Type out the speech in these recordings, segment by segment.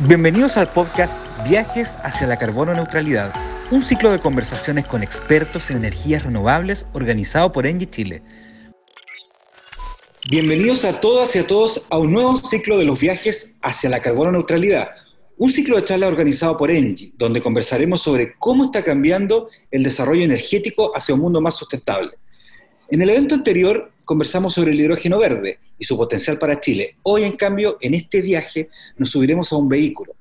Bienvenidos al podcast Viajes hacia la carbono neutralidad, un ciclo de conversaciones con expertos en energías renovables organizado por Engie Chile. Bienvenidos a todas y a todos a un nuevo ciclo de los viajes hacia la carbono neutralidad, un ciclo de charlas organizado por Engie, donde conversaremos sobre cómo está cambiando el desarrollo energético hacia un mundo más sustentable. En el evento anterior conversamos sobre el hidrógeno verde y su potencial para Chile. Hoy, en cambio, en este viaje nos subiremos a un vehículo,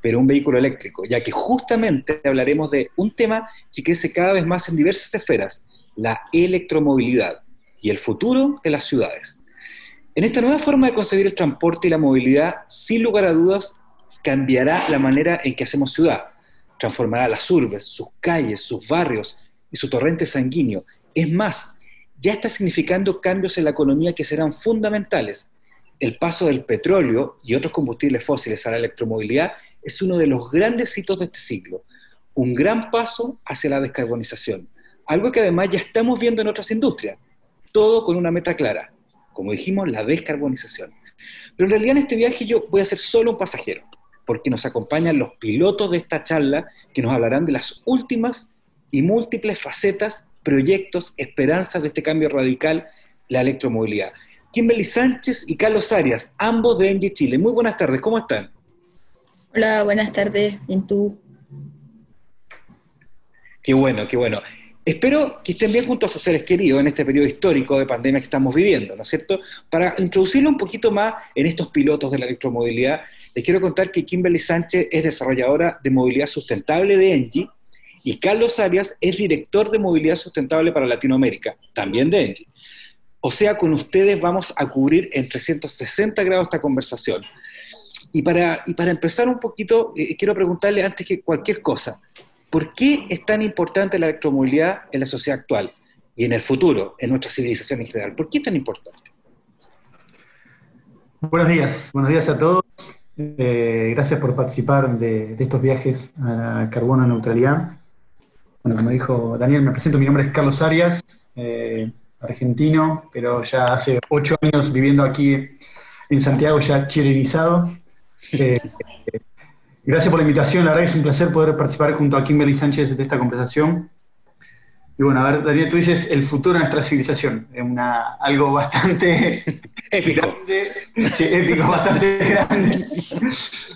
pero un vehículo eléctrico, ya que justamente hablaremos de un tema que crece cada vez más en diversas esferas, la electromovilidad y el futuro de las ciudades. En esta nueva forma de concebir el transporte y la movilidad, sin lugar a dudas, cambiará la manera en que hacemos ciudad. Transformará las urbes, sus calles, sus barrios y su torrente sanguíneo. Es más, ya está significando cambios en la economía que serán fundamentales. El paso del petróleo y otros combustibles fósiles a la electromovilidad es uno de los grandes hitos de este siglo, un gran paso hacia la descarbonización, algo que además ya estamos viendo en otras industrias, todo con una meta clara, como dijimos, la descarbonización. Pero en realidad en este viaje yo voy a ser solo un pasajero, porque nos acompañan los pilotos de esta charla que nos hablarán de las últimas y múltiples facetas proyectos, esperanzas de este cambio radical, la electromovilidad. Kimberly Sánchez y Carlos Arias, ambos de Engie Chile. Muy buenas tardes, ¿cómo están? Hola, buenas tardes, bien tú. Qué bueno, qué bueno. Espero que estén bien junto a sus seres queridos en este periodo histórico de pandemia que estamos viviendo, ¿no es cierto? Para introducirlo un poquito más en estos pilotos de la electromovilidad, les quiero contar que Kimberly Sánchez es desarrolladora de movilidad sustentable de Engie y Carlos Arias es director de movilidad sustentable para Latinoamérica, también de Engie. O sea, con ustedes vamos a cubrir en 360 grados esta conversación. Y para, y para empezar un poquito, eh, quiero preguntarle antes que cualquier cosa, ¿por qué es tan importante la electromovilidad en la sociedad actual y en el futuro, en nuestra civilización en general? ¿Por qué es tan importante? Buenos días, buenos días a todos. Eh, gracias por participar de, de, estos viajes a la carbono neutralidad. Bueno, como dijo Daniel, me presento, mi nombre es Carlos Arias, eh, argentino, pero ya hace ocho años viviendo aquí en Santiago, ya chilenizado. Eh, gracias por la invitación, la verdad que es un placer poder participar junto a Kimberly Sánchez de esta conversación. Y bueno, a ver, Daniel, tú dices el futuro de nuestra civilización, es una, algo bastante épico. grande, sí, épico, bastante grande.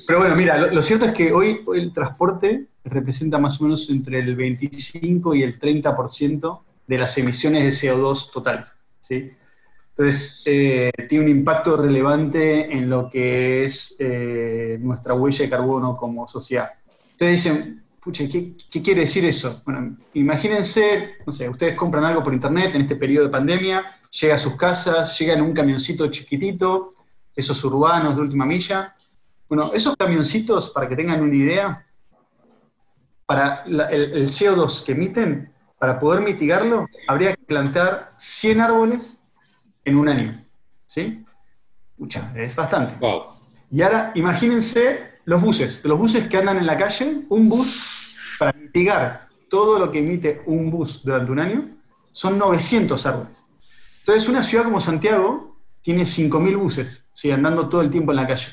Pero bueno, mira, lo, lo cierto es que hoy, hoy el transporte representa más o menos entre el 25 y el 30% de las emisiones de CO2 total. ¿sí? Entonces, eh, tiene un impacto relevante en lo que es eh, nuestra huella de carbono como sociedad. Entonces dicen, pucha, ¿qué, ¿qué, quiere decir eso? Bueno, imagínense, no sé, ustedes compran algo por internet en este periodo de pandemia, llega a sus casas, llega en un camioncito chiquitito, esos urbanos de última milla. Bueno, esos camioncitos, para que tengan una idea, para la, el, el, CO2 que emiten, para poder mitigarlo, habría que plantar 100 árboles en un año. ¿Sí? Mucha, es bastante. Wow. Y ahora imagínense los buses, los buses que andan en la calle, un bus para mitigar todo lo que emite un bus durante un año, son 900 árboles. Entonces, una ciudad como Santiago tiene 5.000 buses, ¿sí? andando todo el tiempo en la calle.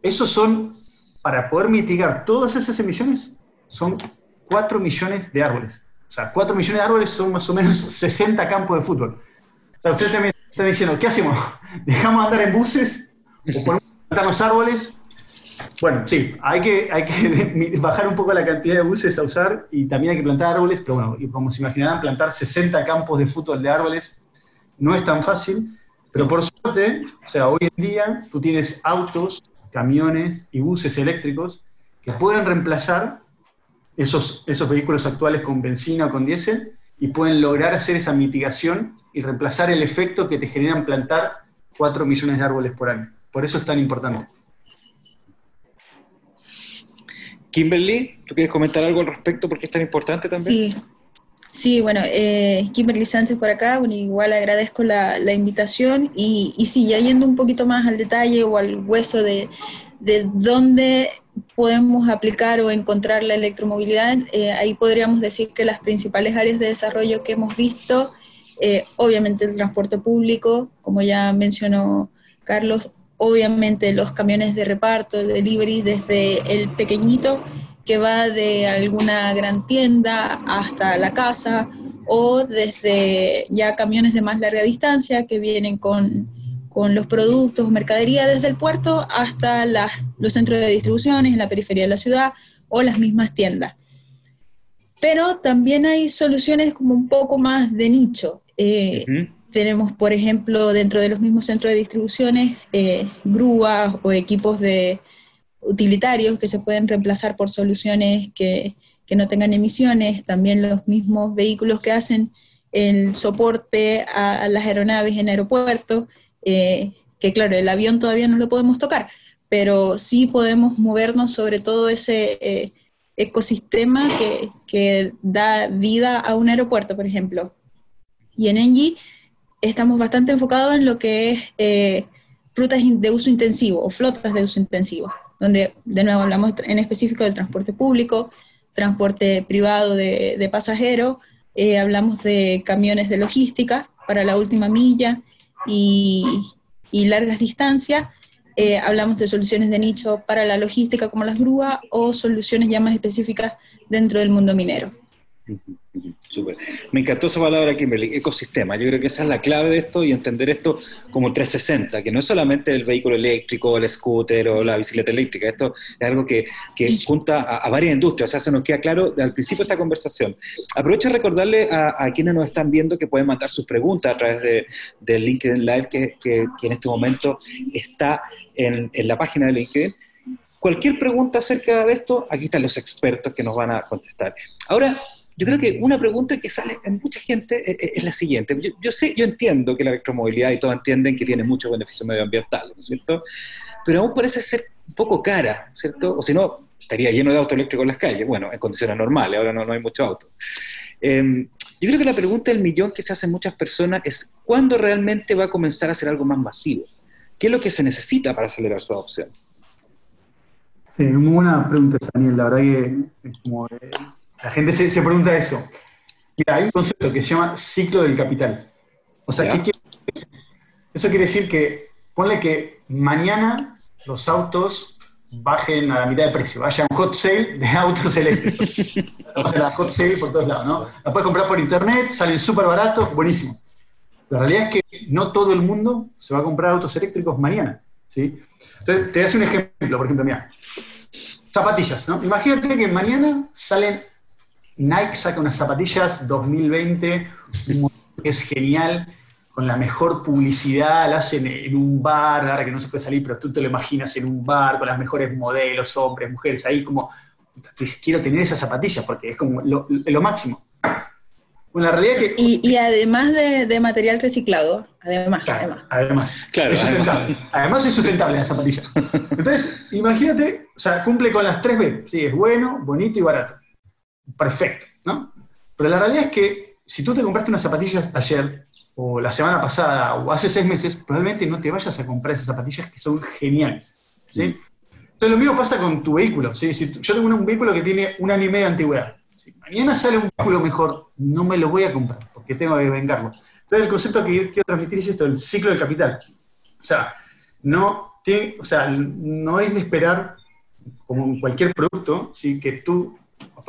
Esos son, para poder mitigar todas esas emisiones, son 4 millones de árboles. O sea, 4 millones de árboles son más o menos 60 campos de fútbol. O sea, ustedes también están diciendo, ¿qué hacemos? ¿Dejamos andar en buses? ¿O plantar los árboles? Bueno, sí, hay que, hay que bajar un poco la cantidad de buses a usar y también hay que plantar árboles, pero bueno, y como se imaginarán, plantar 60 campos de fútbol de árboles no es tan fácil, pero por suerte, o sea, hoy en día tú tienes autos, camiones y buses eléctricos que pueden reemplazar esos, esos vehículos actuales con benzina o con diésel y pueden lograr hacer esa mitigación y reemplazar el efecto que te generan plantar 4 millones de árboles por año. Por eso es tan importante. Kimberly, ¿tú quieres comentar algo al respecto? ¿Por qué es tan importante también? Sí, sí bueno, eh, Kimberly Sánchez por acá, bueno, igual agradezco la, la invitación y, y sí, ya yendo un poquito más al detalle o al hueso de, de dónde podemos aplicar o encontrar la electromovilidad, eh, ahí podríamos decir que las principales áreas de desarrollo que hemos visto, eh, obviamente el transporte público, como ya mencionó Carlos, obviamente los camiones de reparto, de delivery, desde el pequeñito que va de alguna gran tienda hasta la casa, o desde ya camiones de más larga distancia que vienen con, con los productos mercadería desde el puerto hasta los centros de distribuciones en la periferia de la ciudad o las mismas tiendas. Pero también hay soluciones como un poco más de nicho. Eh, tenemos, por ejemplo, dentro de los mismos centros de distribuciones, eh, grúas o equipos de utilitarios que se pueden reemplazar por soluciones que, que no tengan emisiones, también los mismos vehículos que hacen el soporte a, las aeronaves en aeropuertos, eh, que claro, el avión todavía no lo podemos tocar, pero sí podemos movernos sobre todo ese eh, ecosistema que, que, da vida a un aeropuerto, por ejemplo. Y en Engie estamos bastante enfocados en lo que es eh, rutas de uso intensivo o flotas de uso intensivo, donde de nuevo hablamos en específico del transporte público, transporte privado de, pasajeros, eh, hablamos de camiones de logística para la última milla y, largas distancias, eh, hablamos de soluciones de nicho para la logística como las grúas o soluciones ya más específicas dentro del mundo minero. Me encantó esa palabra, Kimberly, ecosistema. Yo creo que esa es la clave de esto y entender esto como 360, que no es solamente el vehículo eléctrico, el scooter o la bicicleta eléctrica. Esto es algo que, junta a, varias industrias. O sea, se nos queda claro al principio de esta conversación. Aprovecho a recordarle a, quienes nos están viendo que pueden mandar sus preguntas a través de, de LinkedIn Live, que, en este momento está en, en la página de LinkedIn. Cualquier pregunta acerca de esto, aquí están los expertos que nos van a contestar. Ahora, yo creo que una pregunta que sale en mucha gente es, la siguiente. Yo, sé, yo entiendo que la electromovilidad y todos entienden que tiene muchos beneficios medioambientales, ¿no es cierto? Pero aún parece ser un poco cara, ¿cierto? O si no, estaría lleno de autos eléctricos en las calles. Bueno, en condiciones normales, ahora no, no hay muchos autos. Em, yo creo que la pregunta del millón que se hacen muchas personas es ¿cuándo realmente va a comenzar a ser algo más masivo? ¿Qué es lo que se necesita para acelerar su adopción? Sí, muy buena pregunta, Daniel. La verdad que es como, eh, la gente se, pregunta eso. Mira, hay un concepto que se llama ciclo del capital. O sea, ¿qué quiere decir? Eso quiere decir que, ponle que mañana los autos bajen a la mitad de precio, vaya un hot sale de autos eléctricos. o sea, la hot sale por todos lados, ¿no? La puedes comprar por internet, salen súper baratos, buenísimo. La realidad es que no todo el mundo se va a comprar autos eléctricos mañana, ¿sí? Entonces, te voy a hacer un ejemplo, por ejemplo, mira. Zapatillas, ¿no? Imagínate que mañana salen Nike saca unas zapatillas 2020, que es genial, con la mejor publicidad, la hacen en un bar, ahora que no se puede salir, pero tú te lo imaginas en un bar, con las mejores modelos, hombres, mujeres, ahí como, quiero tener esas zapatillas porque es como lo, máximo. Bueno, la realidad es que... Y, además de, material reciclado, además. además. además. Claro, es sustentable. Además. es sustentable la zapatilla. Entonces, imagínate, o sea, cumple con las tres B. Sí, es bueno, bonito y barato perfecto, ¿no? Pero la realidad es que si tú te compraste unas zapatillas ayer, o la semana pasada, o hace seis meses, probablemente no te vayas a comprar esas zapatillas que son geniales, ¿sí? Entonces lo mismo pasa con tu vehículo, ¿sí? Si yo tengo un vehículo que tiene un año y medio de antigüedad, si mañana sale un vehículo mejor, no me lo voy a comprar, porque tengo que vengarlo. Entonces el concepto que quiero transmitir es esto, el ciclo del capital. O sea, no, tiene, o sea, no es de esperar, como en cualquier producto, ¿sí? que tú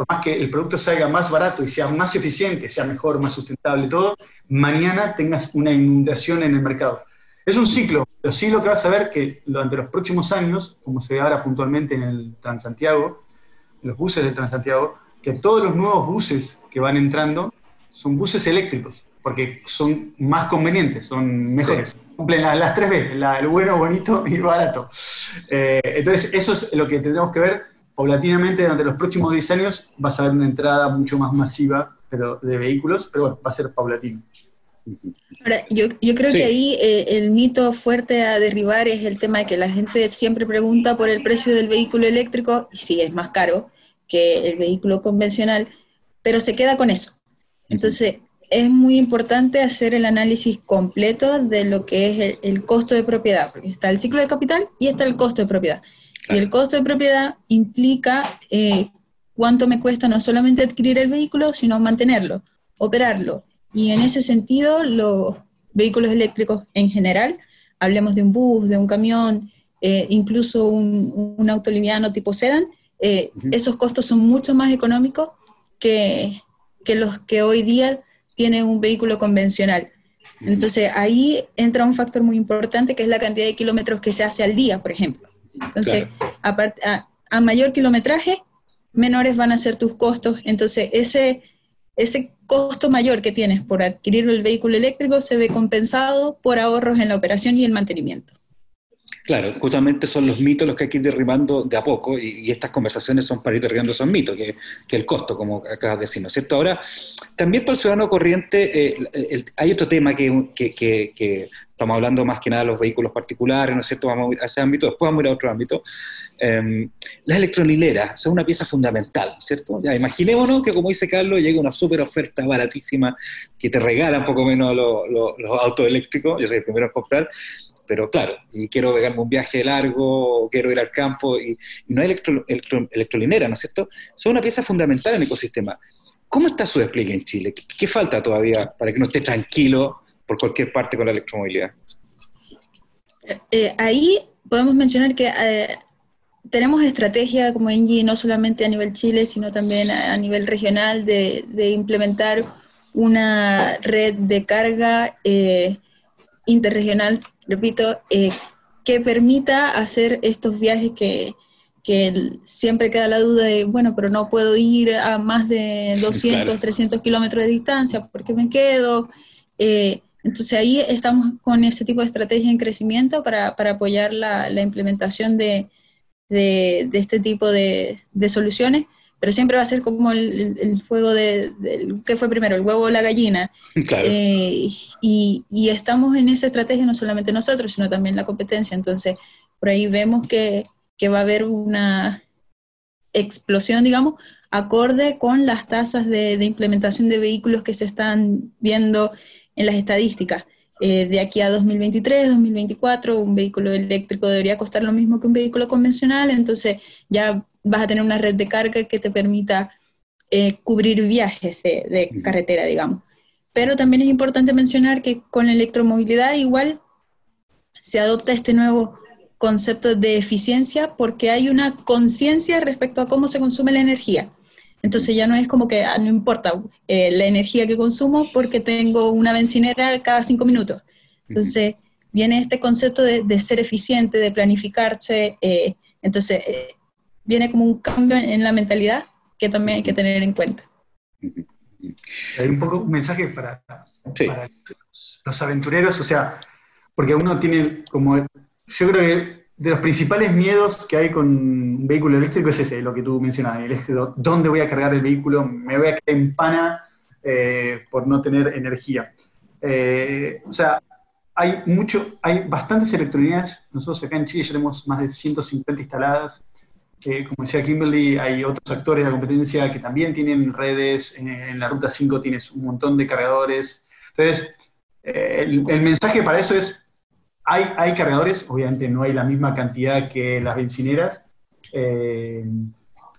por más que el producto salga más barato y sea más eficiente, sea mejor, más sustentable todo, mañana tengas una inundación en el mercado. Es un ciclo, pero sí lo que vas a ver que durante los próximos años, como se ve ahora puntualmente en el Transantiago, en los buses del Transantiago, que todos los nuevos buses que van entrando son buses eléctricos, porque son más convenientes, son mejores. Cumplen las, tres veces, el bueno, bonito y barato. Eh, entonces, eso es lo que tendremos que ver paulatinamente durante los próximos 10 años vas a ver una entrada mucho más masiva pero, de vehículos, pero bueno, va a ser paulatino. Ahora, yo, yo creo que ahí eh, el mito fuerte a derribar es el tema de que la gente siempre pregunta por el precio del vehículo eléctrico, y sí, es más caro que el vehículo convencional, pero se queda con eso. Entonces, es muy importante hacer el análisis completo de lo que es el, el costo de propiedad, porque está el ciclo de capital y está el costo de propiedad. Y el costo de propiedad implica eh, cuánto me cuesta no solamente adquirir el vehículo, sino mantenerlo, operarlo. Y en ese sentido, los vehículos eléctricos en general hablemos de un bus, de un camión, eh, incluso un, un, auto liviano tipo sedán, eh, esos costos son mucho más económicos que, que, los que hoy día tiene un vehículo convencional. Entonces ahí entra un factor muy importante que es la cantidad de kilómetros que se hace al día, por ejemplo. Entonces, a, a, mayor kilometraje, menores van a ser tus costos. Entonces, ese, ese costo mayor que tienes por adquirir el vehículo eléctrico se ve compensado por ahorros en la operación y el mantenimiento. Claro, justamente son los mitos los que hay que ir derribando de a poco y, estas conversaciones son para ir derribando esos mitos, que, que el costo, como acabas de decir, ¿no es cierto? Ahora, también para el ciudadano corriente eh, hay otro tema que, estamos hablando más que nada de los vehículos particulares, ¿no es cierto? Vamos a ir a ese ámbito, después vamos a ir a otro ámbito. Em, las electrolineras son una pieza fundamental, ¿cierto? Ya, imaginémonos que, como dice Carlos, llega una súper oferta baratísima que te regala un poco menos los, los autos eléctricos, yo soy el primero en comprar, pero claro, y quiero pegarme un viaje largo, quiero ir al campo, y, no hay electro, electrolinera, ¿no es cierto? Son una pieza fundamental en el ecosistema. ¿Cómo está su despliegue en Chile? ¿Qué, falta todavía para que no esté tranquilo por cualquier parte con la electromovilidad? Eh, ahí podemos mencionar que eh, tenemos estrategia como Engie no solamente a nivel Chile, sino también a, nivel regional de, implementar una red de carga eh, interregional repito, eh, que permita hacer estos viajes que, siempre queda la duda de, bueno, pero no puedo ir a más de 200, 300 kilómetros de distancia porque me quedo. Eh, entonces ahí estamos con ese tipo de estrategia en crecimiento para, apoyar la, implementación de, este tipo de, de soluciones pero siempre va a ser como el, juego de, ¿qué fue primero? ¿El huevo o la gallina? Eh, y, estamos en esa estrategia no solamente nosotros, sino también la competencia. Entonces, por ahí vemos que, va a haber una explosión, digamos, acorde con las tasas de, implementación de vehículos que se están viendo en las estadísticas. Eh, de aquí a 2023, 2024, un vehículo eléctrico debería costar lo mismo que un vehículo convencional, entonces ya vas a tener una red de carga que te permita eh, cubrir viajes de, carretera, digamos. Pero también es importante mencionar que con electromovilidad igual se adopta este nuevo concepto de eficiencia porque hay una conciencia respecto a cómo se consume la energía. Entonces ya no es como que ah, no importa eh, la energía que consumo porque tengo una bencinera cada cinco minutos. Entonces viene este concepto de, ser eficiente, de planificarse. Eh, entonces viene como un cambio en la mentalidad que también hay que tener en cuenta. Hay un poco un mensaje para, los, aventureros, o sea, porque uno tiene como, yo creo que de los principales miedos que hay con un vehículo eléctrico es ese, lo que tú mencionabas, el eje, ¿dónde voy a cargar el vehículo? ¿Me voy a quedar en pana eh, por no tener energía? Eh, o sea, hay mucho, hay bastantes electrónicas, nosotros acá en Chile ya tenemos más de 150 instaladas, como decía Kimberly, hay otros actores de la competencia que también tienen redes, en, la ruta 5 tienes un montón de cargadores. Entonces, eh, el, mensaje para eso es, hay, hay cargadores, obviamente no hay la misma cantidad que las bencineras, eh,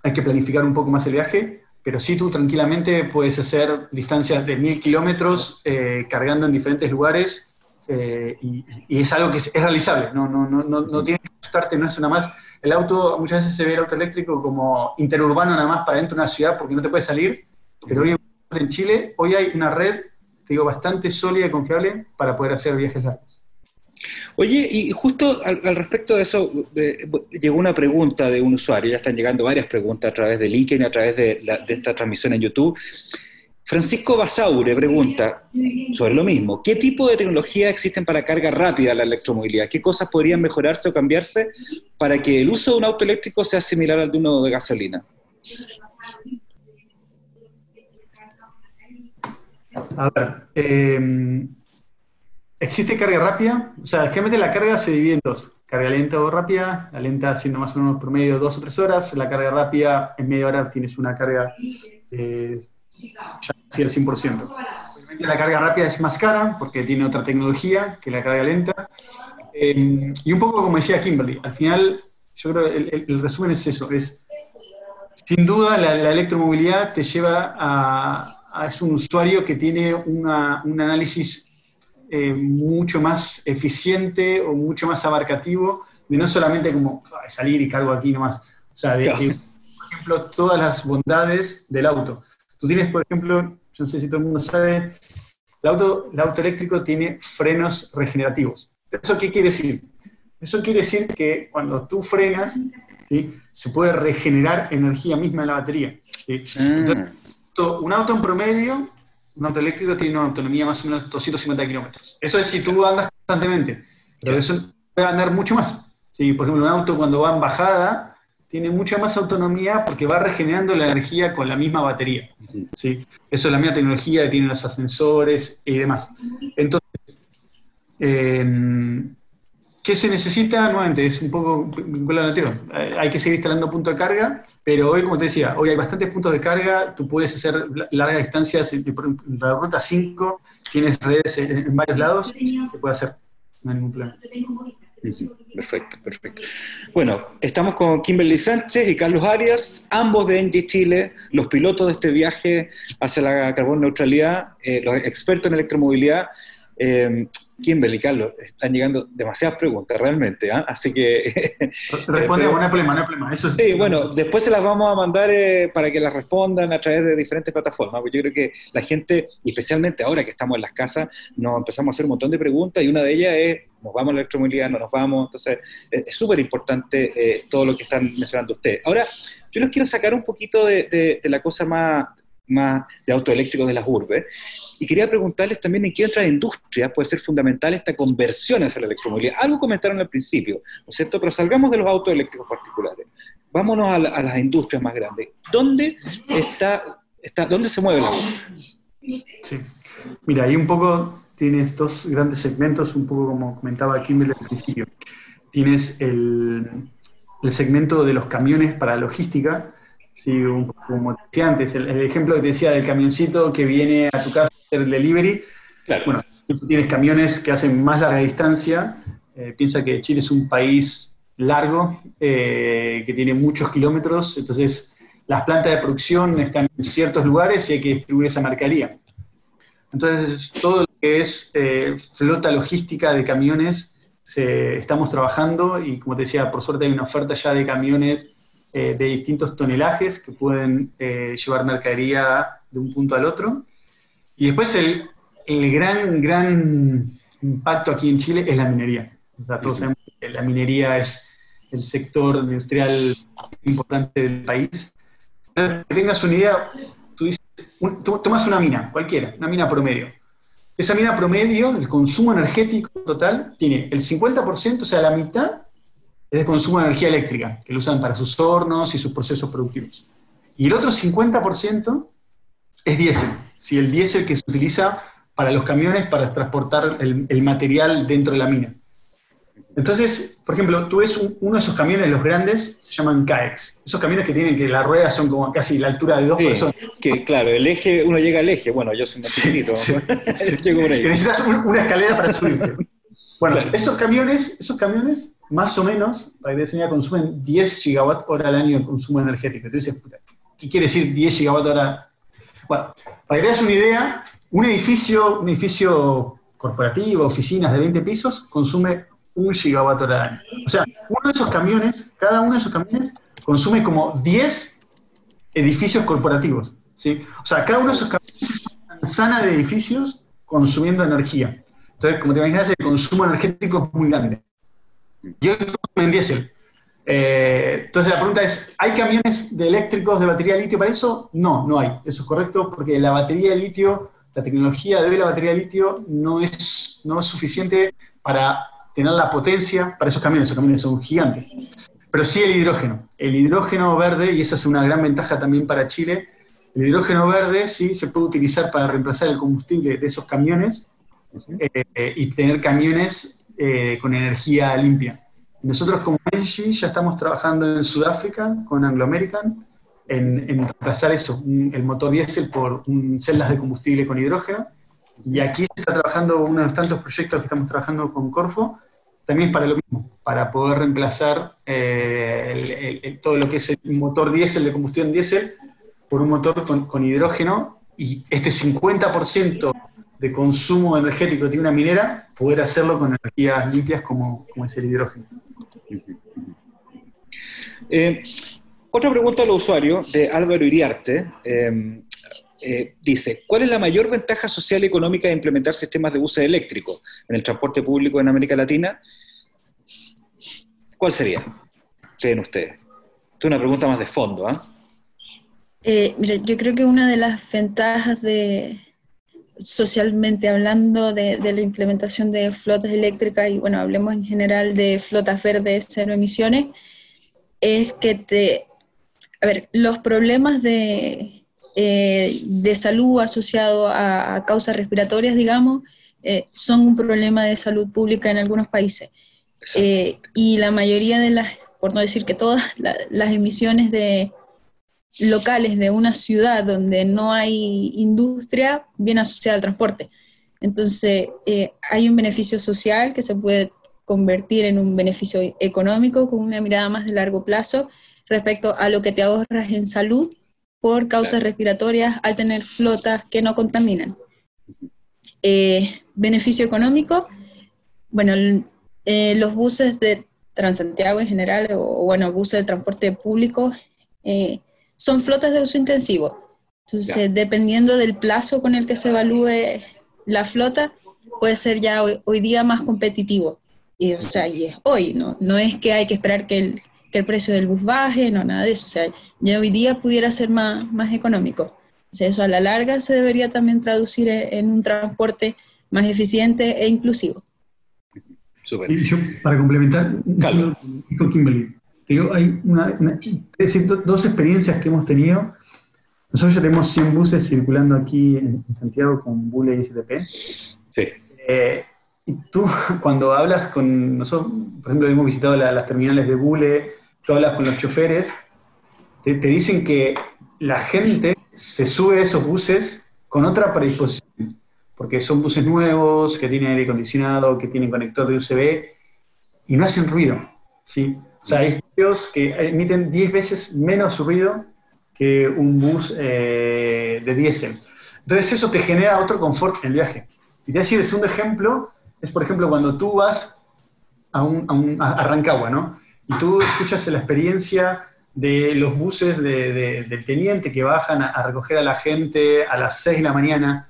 hay que planificar un poco más el viaje, pero sí tú tranquilamente puedes hacer distancias de mil kilómetros eh, cargando en diferentes lugares y, es algo que es, realizable, no, no, no, no, no tienes que asustarte, no es nada más el auto, muchas veces se ve el auto eléctrico como interurbano nada más para dentro de una ciudad porque no te puede salir, pero hoy en Chile, hoy hay una red, te digo, bastante sólida y confiable para poder hacer viajes largos. Oye, y justo al, respecto de eso, llegó una pregunta de un usuario, ya están llegando varias preguntas a través de LinkedIn, a través de, de esta transmisión en YouTube. Francisco Basaure pregunta sobre lo mismo. ¿Qué tipo de tecnología existen para carga rápida en la electromovilidad? ¿Qué cosas podrían mejorarse o cambiarse para que el uso de un auto eléctrico sea similar al de uno de gasolina? A ver, em, ¿existe carga rápida? O sea, generalmente la carga se divide en dos. Carga lenta o rápida. La lenta siendo más o menos promedio dos o tres horas. La carga rápida en media hora tienes una carga eh, ya al 100%. Obviamente la carga rápida es más cara porque tiene otra tecnología que la carga lenta. Eh, y un poco como decía Kimberly, al final yo creo que el, resumen es eso, es sin duda la, electromovilidad te lleva a, a, es un usuario que tiene un análisis eh, mucho más eficiente o mucho más abarcativo, de no solamente como salir y cargo aquí nomás, o sea, de, por ejemplo, todas las bondades del auto. Tú tienes, por ejemplo, yo no sé si todo el mundo sabe, el auto, el auto eléctrico tiene frenos regenerativos. ¿Eso qué quiere decir? Eso quiere decir que cuando tú frenas, ¿sí? se puede regenerar energía misma en la batería. Ah. un auto en promedio, un auto eléctrico tiene una autonomía más o menos de 250 kilómetros. Eso es si tú andas constantemente, pero eso puede andar mucho más. ¿sí? Por ejemplo, un auto cuando va en bajada tiene mucha más autonomía porque va regenerando la energía con la misma batería. ¿sí? Eso es la misma tecnología que tienen los ascensores y demás. Entonces, eh, ¿Qué se necesita? Nuevamente, es un poco al Hay que seguir instalando puntos de carga, pero hoy, como te decía, hoy hay bastantes puntos de carga, tú puedes hacer largas distancias, en la ruta 5 tienes redes en varios lados, se puede hacer, hay ningún problema. Perfecto, perfecto. Bueno, estamos con Kimberly Sánchez y Carlos Arias, ambos de Engie Chile, los pilotos de este viaje hacia la carbón neutralidad, eh, los expertos en electromovilidad. Eh, Kimberly, Carlos, están llegando demasiadas preguntas realmente, ¿ah? así que... Respondemos, no hay problema, no hay problema. Eso sí, bueno, después se las vamos a mandar eh, para que las respondan a través de diferentes plataformas, porque yo creo que la gente, especialmente ahora que estamos en las casas, nos empezamos a hacer un montón de preguntas y una de ellas es, ¿nos vamos a la electromovilidad? ¿No nos vamos? Entonces, es súper importante eh, todo lo que están mencionando ustedes. Ahora, yo les quiero sacar un poquito de, de la cosa más, más de autoeléctricos de las urbes y quería preguntarles también en qué otra industria puede ser fundamental esta conversión hacia la electromovilidad. Algo comentaron al principio, ¿no es cierto? Pero salgamos de los autos eléctricos particulares. Vámonos a, las industrias más grandes. ¿Dónde está, está dónde se mueve la Sí. Mira, ahí un poco tienes dos grandes segmentos, un poco como comentaba Kimberly al principio. Tienes el, el segmento de los camiones para logística, Sí, un, como decía antes, el, ejemplo que te decía del camioncito que viene a tu casa el delivery. Claro. Bueno, tú tienes camiones que hacen más larga distancia. Eh, piensa que Chile es un país largo, eh, que tiene muchos kilómetros, entonces las plantas de producción están en ciertos lugares y hay que distribuir esa mercadería. Entonces, todo lo que es eh, flota logística de camiones, se, estamos trabajando y como te decía, por suerte hay una oferta ya de camiones de distintos tonelajes que pueden llevar mercadería de un punto al otro. Y después el, gran, gran impacto aquí en Chile es la minería. O sea, todos sabemos que la minería es el sector industrial importante del país. Para que tengas una idea, tú, dices, tomas una mina, cualquiera, una mina promedio. Esa mina promedio, el consumo energético total, tiene el 50%, o sea, la mitad, es de consumo de energía eléctrica, que lo usan para sus hornos y sus procesos productivos. Y el otro 50% es diésel. ¿sí? el diésel que se utiliza para los camiones para transportar el, material dentro de la mina. Entonces, por ejemplo, tú ves uno de esos camiones, los grandes, se llaman CAEX. Esos camiones que tienen que las ruedas son como casi la altura de dos personas. Que claro, el eje, uno llega al eje. Bueno, yo soy más chiquitito. necesitas una escalera para subirte. Bueno, esos camiones, esos camiones, más o menos, para que te consumen 10 gigawatt hora al año de consumo energético. Entonces, ¿qué quiere decir 10 gigawatt hora bueno, para que te una idea, un edificio, un edificio corporativo, oficinas de 20 pisos, consume un gigawatt hora al año. O sea, uno de esos camiones, cada uno de esos camiones consume como 10 edificios corporativos. ¿sí? O sea, cada uno de esos camiones es una manzana de edificios consumiendo energía. Entonces, como te imaginas, el consumo energético es muy grande. Yo en diésel. Eh, entonces la pregunta es, ¿hay camiones de eléctricos de batería de litio para eso? No, no hay. Eso es correcto porque la batería de litio, la tecnología de la batería de litio no es, no es suficiente para tener la potencia para esos camiones. Esos camiones son gigantes. Pero sí el hidrógeno. El hidrógeno verde, y esa es una gran ventaja también para Chile, el hidrógeno verde sí se puede utilizar para reemplazar el combustible de esos camiones eh, y tener camiones eh, con energía limpia. Nosotros como Engie ya estamos trabajando en Sudáfrica con Anglo American en, en reemplazar eso, el motor diésel por celdas de combustible con hidrógeno. Y aquí se está trabajando uno de los tantos proyectos que estamos trabajando con Corfo, también para lo mismo, para poder reemplazar eh, todo lo que es el motor diésel de combustión diésel por un motor con, con hidrógeno y este 50% de consumo energético que tiene una minera, poder hacerlo con energías limpias como, como es el hidrógeno. Eh, otra pregunta al usuario de Álvaro Iriarte. Eh, eh, dice, ¿cuál es la mayor ventaja social y económica de implementar sistemas de buses eléctricos en el transporte público en América Latina? ¿Cuál sería? Creen ustedes. Esta es una pregunta más de fondo. ¿ah? yo creo que una de las ventajas de, socialmente hablando de, la implementación de flotas eléctricas y bueno, hablemos en general de flotas verdes, cero emisiones, es que te, a ver, los problemas de, eh, de salud asociados a, causas respiratorias, digamos, eh, son un problema de salud pública en algunos países. Eh, y la mayoría de las, por no decir que todas, las emisiones de, locales de una ciudad donde no hay industria viene asociada al transporte. Entonces, eh, hay un beneficio social que se puede convertir en un beneficio económico con una mirada más de largo plazo respecto a lo que te ahorras en salud por causas respiratorias al tener flotas que no contaminan. Eh, beneficio económico, bueno, eh, los buses de Transantiago en general, o bueno, buses de transporte público, son flotas de uso intensivo. Entonces, dependiendo del plazo con el que se evalúe la flota, puede ser ya hoy, día más competitivo. Y, o sea, y es hoy, ¿no? No es que hay que esperar que el, que el precio del bus baje, no, nada de eso. O sea, ya hoy día pudiera ser más, más económico. O sea, eso a la larga se debería también traducir e, en un transporte más eficiente e inclusivo. Y yo, para complementar, dijo Kimberly, hay una, dos experiencias que hemos tenido. Nosotros ya tenemos 100 buses circulando aquí en, Santiago con Bule y STP. Sí. Eh, y tú, cuando hablas con nosotros, por ejemplo, hemos visitado las terminales de Bule, tú hablas con los choferes, te, dicen que la gente se sube a esos buses con otra predisposición, porque son buses nuevos, que tienen aire acondicionado, que tienen conector de USB, y no hacen ruido, ¿sí? O sea, hay estudios que emiten 10 veces menos ruido que un bus eh, de diésel. Entonces eso te genera otro confort en el viaje. Y te decir, el segundo ejemplo es, por ejemplo, cuando tú vas a, un, a, Rancagua, ¿no? Y tú escuchas la experiencia de los buses del teniente que bajan a, recoger a la gente a las 6 de la mañana.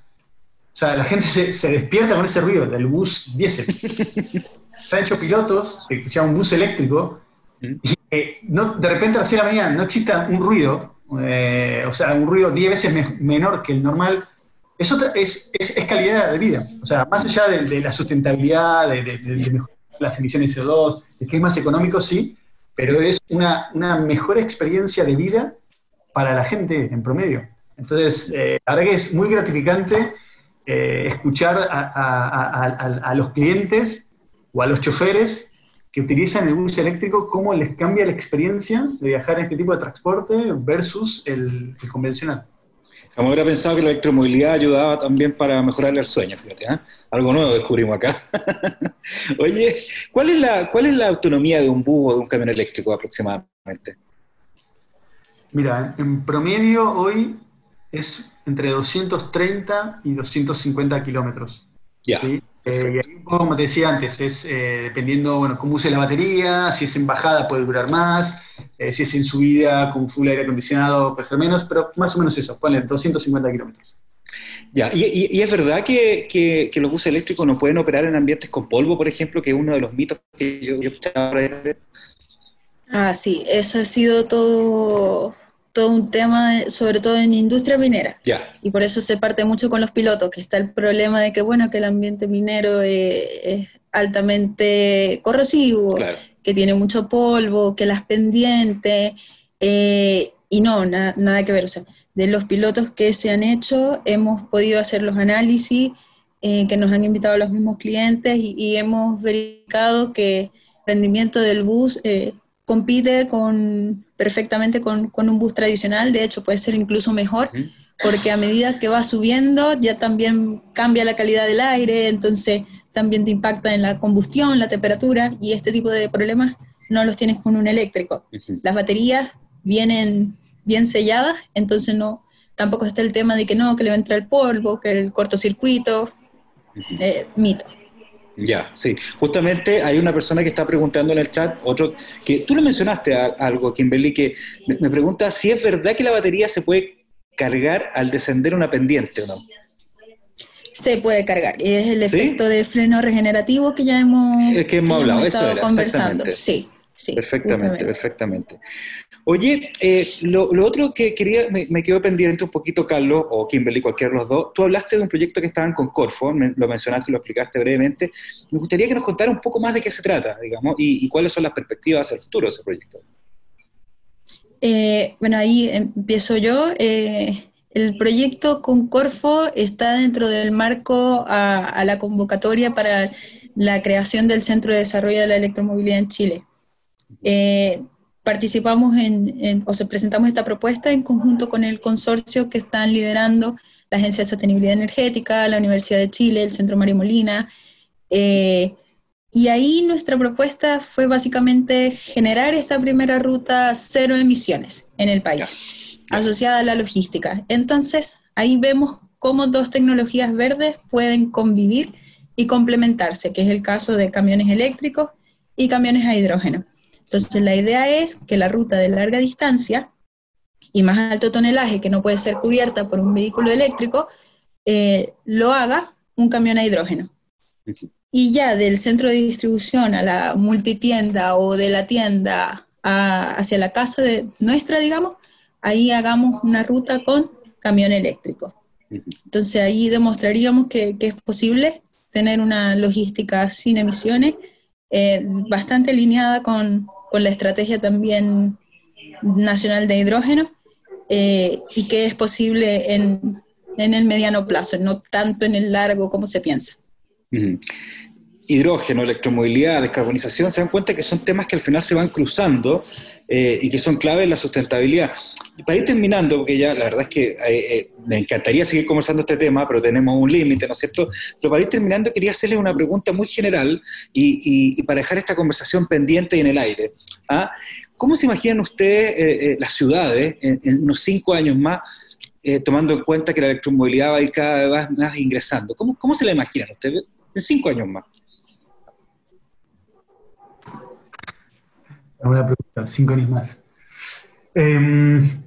O sea, la gente se, se despierta con ese ruido del bus diésel. se han hecho pilotos que escuchaban un bus eléctrico eh, de repente a las 6 de la mañana no exista un ruido, eh, o sea, un ruido 10 veces menor que el normal, es, es, es, calidad de vida. O sea, más allá de, la sustentabilidad, de, las emisiones de CO2, de que es más económico, sí, pero es una, mejor experiencia de vida para la gente en promedio. Entonces, eh, la verdad que es muy gratificante escuchar a, a, a, los clientes o a los choferes que utilizan el bus eléctrico, cómo les cambia la experiencia de viajar en este tipo de transporte versus el, convencional. Como hubiera pensado que la electromovilidad ayudaba también para mejorarle el sueño, fíjate, ¿eh? algo nuevo descubrimos acá. Oye, ¿cuál es, la, ¿cuál es la autonomía de un bus o de un camión eléctrico aproximadamente? Mira, en promedio hoy es entre 230 y 250 kilómetros. Ya. Eh, y un poco como te decía antes, es eh, dependiendo, bueno, cómo use la batería, si es en bajada puede durar más, eh, si es en subida con full aire acondicionado puede ser menos, pero más o menos eso, ponle 250 kilómetros. Ya, y, es verdad que, los buses eléctricos no pueden operar en ambientes con polvo, por ejemplo, que es uno de los mitos que yo, yo escuchaba. Ah, sí, eso ha sido todo todo un tema, sobre todo en industria minera. Y por eso se parte mucho con los pilotos, que está el problema de que, bueno, que el ambiente minero es, altamente corrosivo, que tiene mucho polvo, que las pendientes, eh, y no, nada que ver. O sea, de los pilotos que se han hecho, hemos podido hacer los análisis eh, que nos han invitado los mismos clientes y, hemos verificado que el rendimiento del bus eh, compite con, perfectamente con, un bus tradicional, de hecho puede ser incluso mejor, porque a medida que va subiendo ya también cambia la calidad del aire, entonces también te impacta en la combustión, la temperatura, y este tipo de problemas no los tienes con un eléctrico. Las baterías vienen bien selladas, entonces no, tampoco está el tema de que no, que le va a entrar el polvo, que el cortocircuito, eh, mito. Ya, sí. Justamente hay una persona que está preguntando en el chat, otro, que tú le mencionaste algo, Kimberly, que me, pregunta si es verdad que la batería se puede cargar al descender una pendiente o no. Se puede cargar, y es el efecto de freno regenerativo que ya hemos, que hemos hablado, eso era, conversando. Sí, sí. Perfectamente, perfectamente. Oye, eh, lo, otro que quería, me, quedó pendiente un poquito, Carlos, o Kimberly, cualquiera de los dos. Tú hablaste de un proyecto que estaban con Corfo, lo mencionaste, lo explicaste brevemente. Me gustaría que nos contara un poco más de qué se trata, digamos, y, cuáles son las perspectivas hacia el futuro de ese proyecto. Eh, bueno, ahí empiezo yo. Eh, el proyecto con Corfo está dentro del marco a, la convocatoria para la creación del Centro de Desarrollo de la Electromovilidad en Chile participamos en, o se presentamos esta propuesta en conjunto con el consorcio que están liderando la Agencia de Sostenibilidad Energética, la Universidad de Chile, el Centro Mario Molina. Eh, y ahí nuestra propuesta fue básicamente generar esta primera ruta cero emisiones en el país, asociada a la logística. Entonces, ahí vemos cómo dos tecnologías verdes pueden convivir y complementarse, que es el caso de camiones eléctricos y camiones a hidrógeno. Entonces, la idea es que la ruta de larga distancia y más alto tonelaje, que no puede ser cubierta por un vehículo eléctrico, eh, lo haga un camión a hidrógeno. Y ya del centro de distribución a la multitienda o de la tienda hacia la casa de nuestra, digamos, ahí hagamos una ruta con camión eléctrico. Entonces ahí demostraríamos que, es posible tener una logística sin emisiones, eh, bastante alineada con, con la estrategia también nacional de hidrógeno eh, y que es posible en, el mediano plazo, no tanto en el largo como se piensa. Hidrógeno, electromovilidad, descarbonización, se dan cuenta que son temas que al final se van cruzando eh, y que son clave en la sustentabilidad. Para ir terminando, porque ya la verdad es que eh, me encantaría seguir conversando este tema, pero tenemos un límite, ¿no es cierto? Pero para ir terminando, quería hacerles una pregunta muy general y, para dejar esta conversación pendiente y en el aire. ¿ah? ¿Cómo se imaginan ustedes eh, las ciudades en, unos cinco años más, tomando en cuenta que la electromovilidad va a ir cada vez más ingresando? ¿Cómo, cómo se la imaginan ustedes en cinco años más? Una pregunta, cinco años más. Em,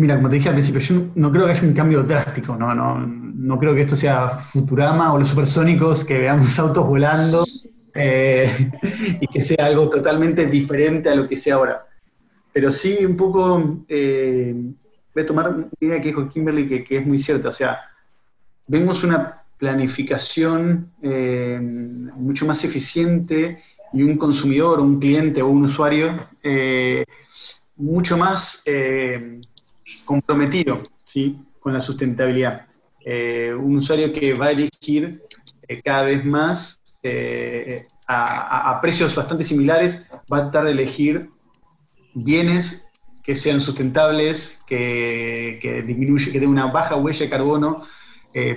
mira, como te dije al principio, yo no creo que haya un cambio drástico, no, no, no creo que esto sea Futurama o los supersónicos, que veamos autos volando eh, y que sea algo totalmente diferente a lo que sea ahora. Pero sí, un poco, eh, voy a tomar una idea que dijo Kimberly que, es muy cierta, o sea, vemos una planificación eh, mucho más eficiente y un consumidor, un cliente o un usuario mucho más comprometido ¿sí? con la sustentabilidad. Eh, un usuario que va a elegir eh, cada vez más a, precios bastante similares, va a tratar de elegir bienes que sean sustentables, que, que disminuye, que tengan una baja huella de carbono,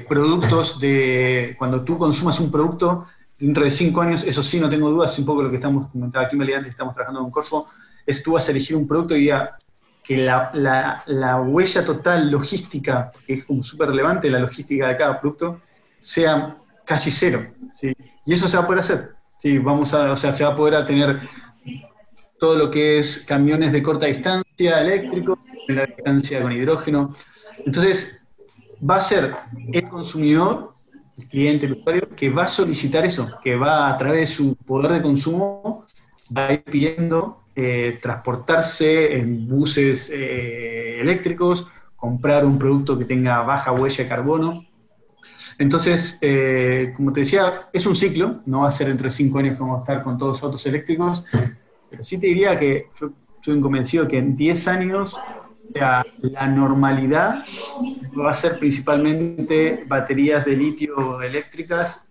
productos de, cuando tú consumas un producto, dentro de cinco años, eso sí, no tengo dudas, un poco lo que estamos comentando aquí, Meliante, estamos trabajando con Corfo, es tú vas a elegir un producto y ya que la, huella total logística, que es como súper relevante la logística de cada producto, sea casi cero. Y eso se va a poder hacer. ¿sí? Vamos a, o sea, se va a poder tener todo lo que es camiones de corta distancia eléctricos, la distancia con hidrógeno. Entonces, va a ser el consumidor, el cliente, el usuario, que va a solicitar eso, que va a través de su poder de consumo, a ir pidiendo eh, transportarse en buses eh, eléctricos, comprar un producto que tenga baja huella de carbono. Entonces, eh, como te decía, es un ciclo, no va a ser entre cinco años como estar con todos los autos eléctricos, pero sí te diría que estoy convencido que en 10 años la, normalidad va a ser principalmente baterías de litio eléctricas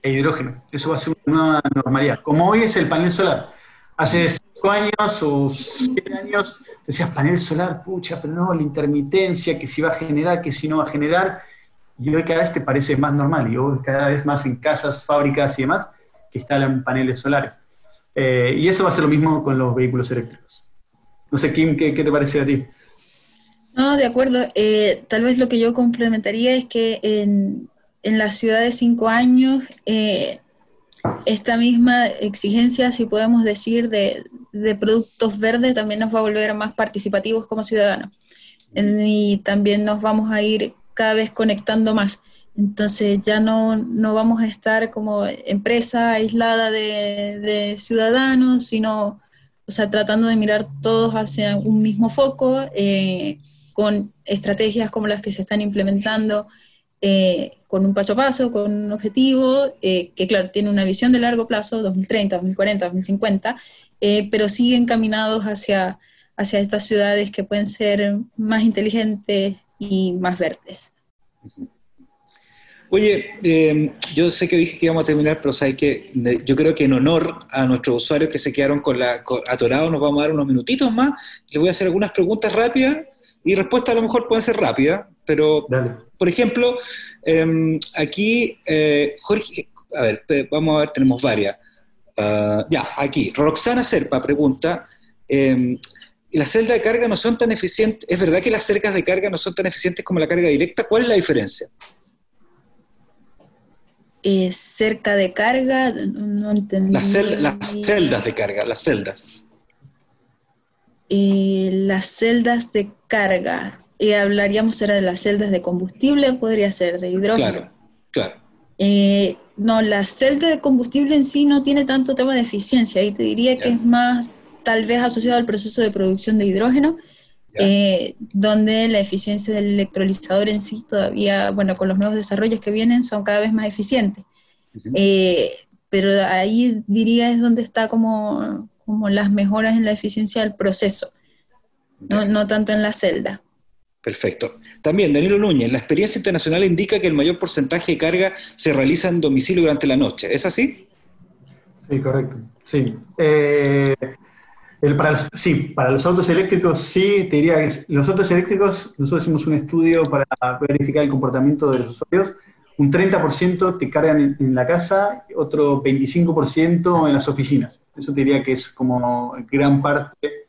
e hidrógeno. Eso va a ser una normalidad. Como hoy es el panel solar Hace cinco años o siete años decías panel solar, pucha, pero no, la intermitencia, que si va a generar, que si no va a generar. Y hoy cada vez te parece más normal, y hoy cada vez más en casas, fábricas y demás, que instalan paneles solares. Eh, y eso va a ser lo mismo con los vehículos eléctricos. No sé, Kim, ¿qué, te parece a ti? No, de acuerdo. Eh, tal vez lo que yo complementaría es que en, en la ciudad de cinco años, eh, esta misma exigencia, si podemos decir, de, de, productos verdes también nos va a volver más participativos como ciudadanos. Y también nos vamos a ir cada vez conectando más. Entonces ya no, no vamos a estar como empresa aislada de, de, ciudadanos, sino o sea, tratando de mirar todos hacia un mismo foco, eh, con estrategias como las que se están implementando, eh, con un paso a paso, con un objetivo, eh, que claro, tiene una visión de largo plazo, 2030, 2040, 2050, pero siguen encaminados hacia, hacia estas ciudades que pueden ser más inteligentes y más verdes. Oye, em, yo sé que dije que íbamos a terminar, pero sabes que yo creo que en honor a nuestros usuarios que se quedaron con la atorados, nos vamos a dar unos minutitos más. Les voy a hacer algunas preguntas rápidas y respuestas a lo mejor pueden ser rápidas, pero por ejemplo, em, aquí eh, Jorge, a ver, vamos a ver, tenemos varias. Ah, ya, aquí, Roxana Serpa pregunta, eh, las celdas de carga no son tan eficientes, ¿es verdad que las cercas de carga no son tan eficientes como la carga directa? ¿Cuál es la diferencia? Eh, cerca de carga, no entendí. Las, celdas de carga, las celdas. Eh, las celdas de carga. Y hablaríamos era de las celdas de combustible, podría ser de hidrógeno. Claro, claro. Eh, no, la celda de combustible en sí no tiene tanto tema de eficiencia, y te diría que es más tal vez asociado al proceso de producción de hidrógeno, eh, donde la eficiencia del electrolizador en sí todavía, bueno, con los nuevos desarrollos que vienen, son cada vez más eficientes. Eh, pero ahí diría es donde está como, como las mejoras en la eficiencia del proceso, no, no tanto en la celda. Perfecto. También, Danilo Núñez, la experiencia internacional indica que el mayor porcentaje de carga se realiza en domicilio durante la noche. ¿Es así? Sí, correcto. Sí. Eh, para sí, para los autos eléctricos sí, te diría que los autos eléctricos, nosotros hicimos un estudio para verificar el comportamiento de los usuarios, un 30% te cargan en, la casa, otro 25% en las oficinas. Eso te diría que es como gran parte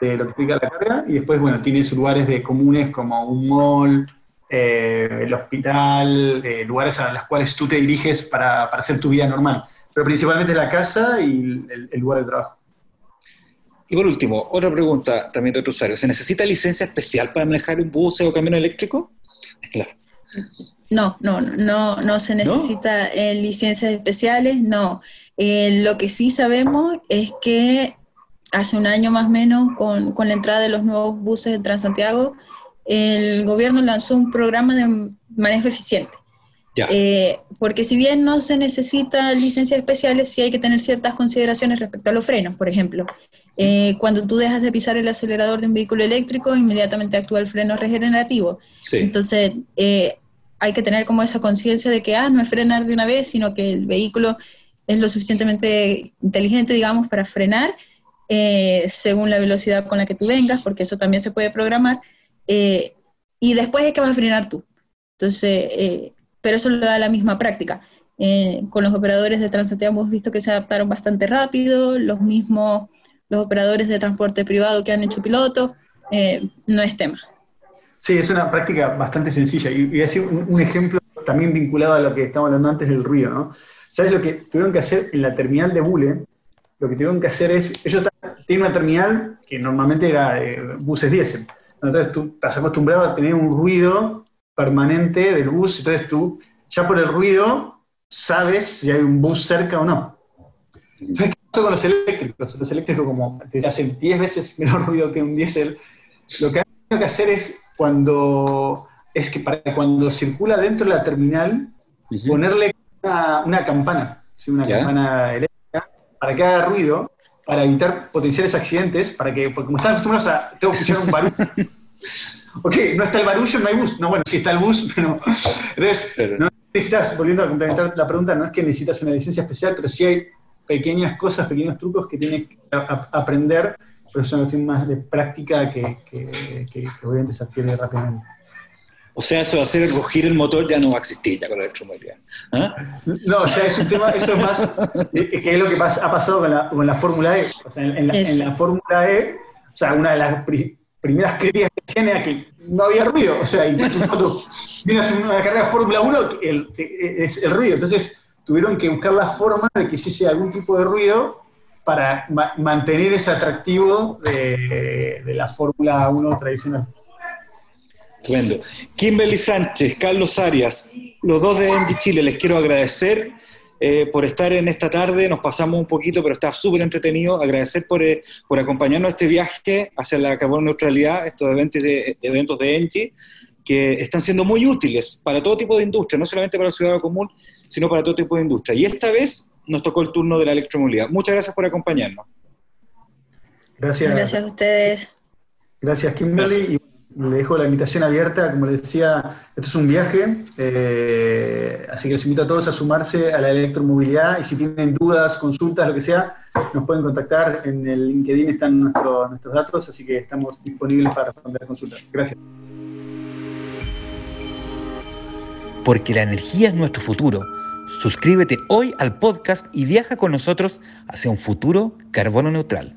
de lo que explica la carga, y después, bueno, tienes lugares de comunes como un mall, eh, el hospital, eh, lugares a los cuales tú te diriges para, hacer tu vida normal, pero principalmente la casa y el lugar de trabajo. Y por último, otra pregunta también de otro usuario. ¿Se necesita licencia especial para manejar un bus o camión eléctrico? No, no, no, no se necesita eh, licencias especiales, no. Eh, lo que sí sabemos es que hace un año más o menos, con, con la entrada de los nuevos buses de Transantiago, el gobierno lanzó un programa de manejo eficiente. Eh, porque si bien no se necesita licencias especiales, sí hay que tener ciertas consideraciones respecto a los frenos, por ejemplo. Eh, cuando tú dejas de pisar el acelerador de un vehículo eléctrico, inmediatamente actúa el freno regenerativo. Entonces, eh, hay que tener como esa conciencia de que, ah, no es frenar de una vez, sino que el vehículo es lo suficientemente inteligente, digamos, para frenar según la velocidad con la que tú vengas, porque eso también se puede programar. y después es que vas a frenar tú. Entonces, pero eso lo da la misma práctica. Eh, con los operadores de Transantiago hemos visto que se adaptaron bastante rápido, los mismos, los operadores de transporte privado que han hecho piloto, eh, no es tema. Sí, es una práctica bastante sencilla. Y voy a decir un, ejemplo también vinculado a lo que estábamos hablando antes del ruido, ¿no? ¿Sabes lo que tuvieron que hacer en la terminal de Bule? Lo que tuvieron que hacer es, ellos tienen una terminal que normalmente era eh, buses diésel. Entonces tú estás acostumbrado a tener un ruido permanente del bus, entonces tú ya por el ruido sabes si hay un bus cerca o no. Entonces, ¿qué pasó con los eléctricos? Los eléctricos como te hacen 10 veces menos ruido que un diésel. Lo que hay que hacer es cuando es que para cuando circula dentro de la terminal, ponerle una, campana, una campana eléctrica, para que haga ruido, para evitar potenciales accidentes, para que, porque como están acostumbrados a, tengo que escuchar un barullo, ok, no está el barullo, no hay bus. No, bueno, sí está el bus, pero... Entonces, no necesitas, volviendo a complementar la pregunta, no es que necesitas una licencia especial, pero sí hay pequeñas cosas, pequeños trucos que tienes que aprender, pero es una cuestión más de práctica que, que, obviamente se adquiere rápidamente. O sea, eso de hacer rugir el motor ya no va a existir ya con la electromovilidad. ¿ah? No, o sea, es un tema, eso es más, que es lo que ha pasado con la, con la Fórmula E. O sea, en, la, en la Fórmula E, o sea, una de las primeras críticas que hacían era que no había ruido. O sea, incluso cuando miras una carrera de Fórmula 1, el, es el ruido. Entonces tuvieron que buscar la forma de que hiciese algún tipo de ruido para mantener ese atractivo de, de la Fórmula 1 tradicional. Tremendo. Kimberly Sánchez, Carlos Arias, los dos de Engie Chile, les quiero agradecer eh, por estar en esta tarde. Nos pasamos un poquito, pero está súper entretenido. Agradecer por, eh, por, acompañarnos a este viaje hacia la carbono neutralidad, estos eventos de, eventos de Engie, que están siendo muy útiles para todo tipo de industria, no solamente para el ciudadano común, sino para todo tipo de industria. Y esta vez nos tocó el turno de la electromovilidad. Muchas gracias por acompañarnos. Gracias. Gracias a ustedes. Gracias, Kimberly le dejo la invitación abierta, como les decía, esto es un viaje, eh, así que les invito a todos a sumarse a la electromovilidad y si tienen dudas, consultas, lo que sea, nos pueden contactar, en el LinkedIn están nuestros datos, así que estamos disponibles para responder consultas. Gracias. Porque la energía es nuestro futuro. Suscríbete hoy al podcast y viaja con nosotros hacia un futuro carbono neutral.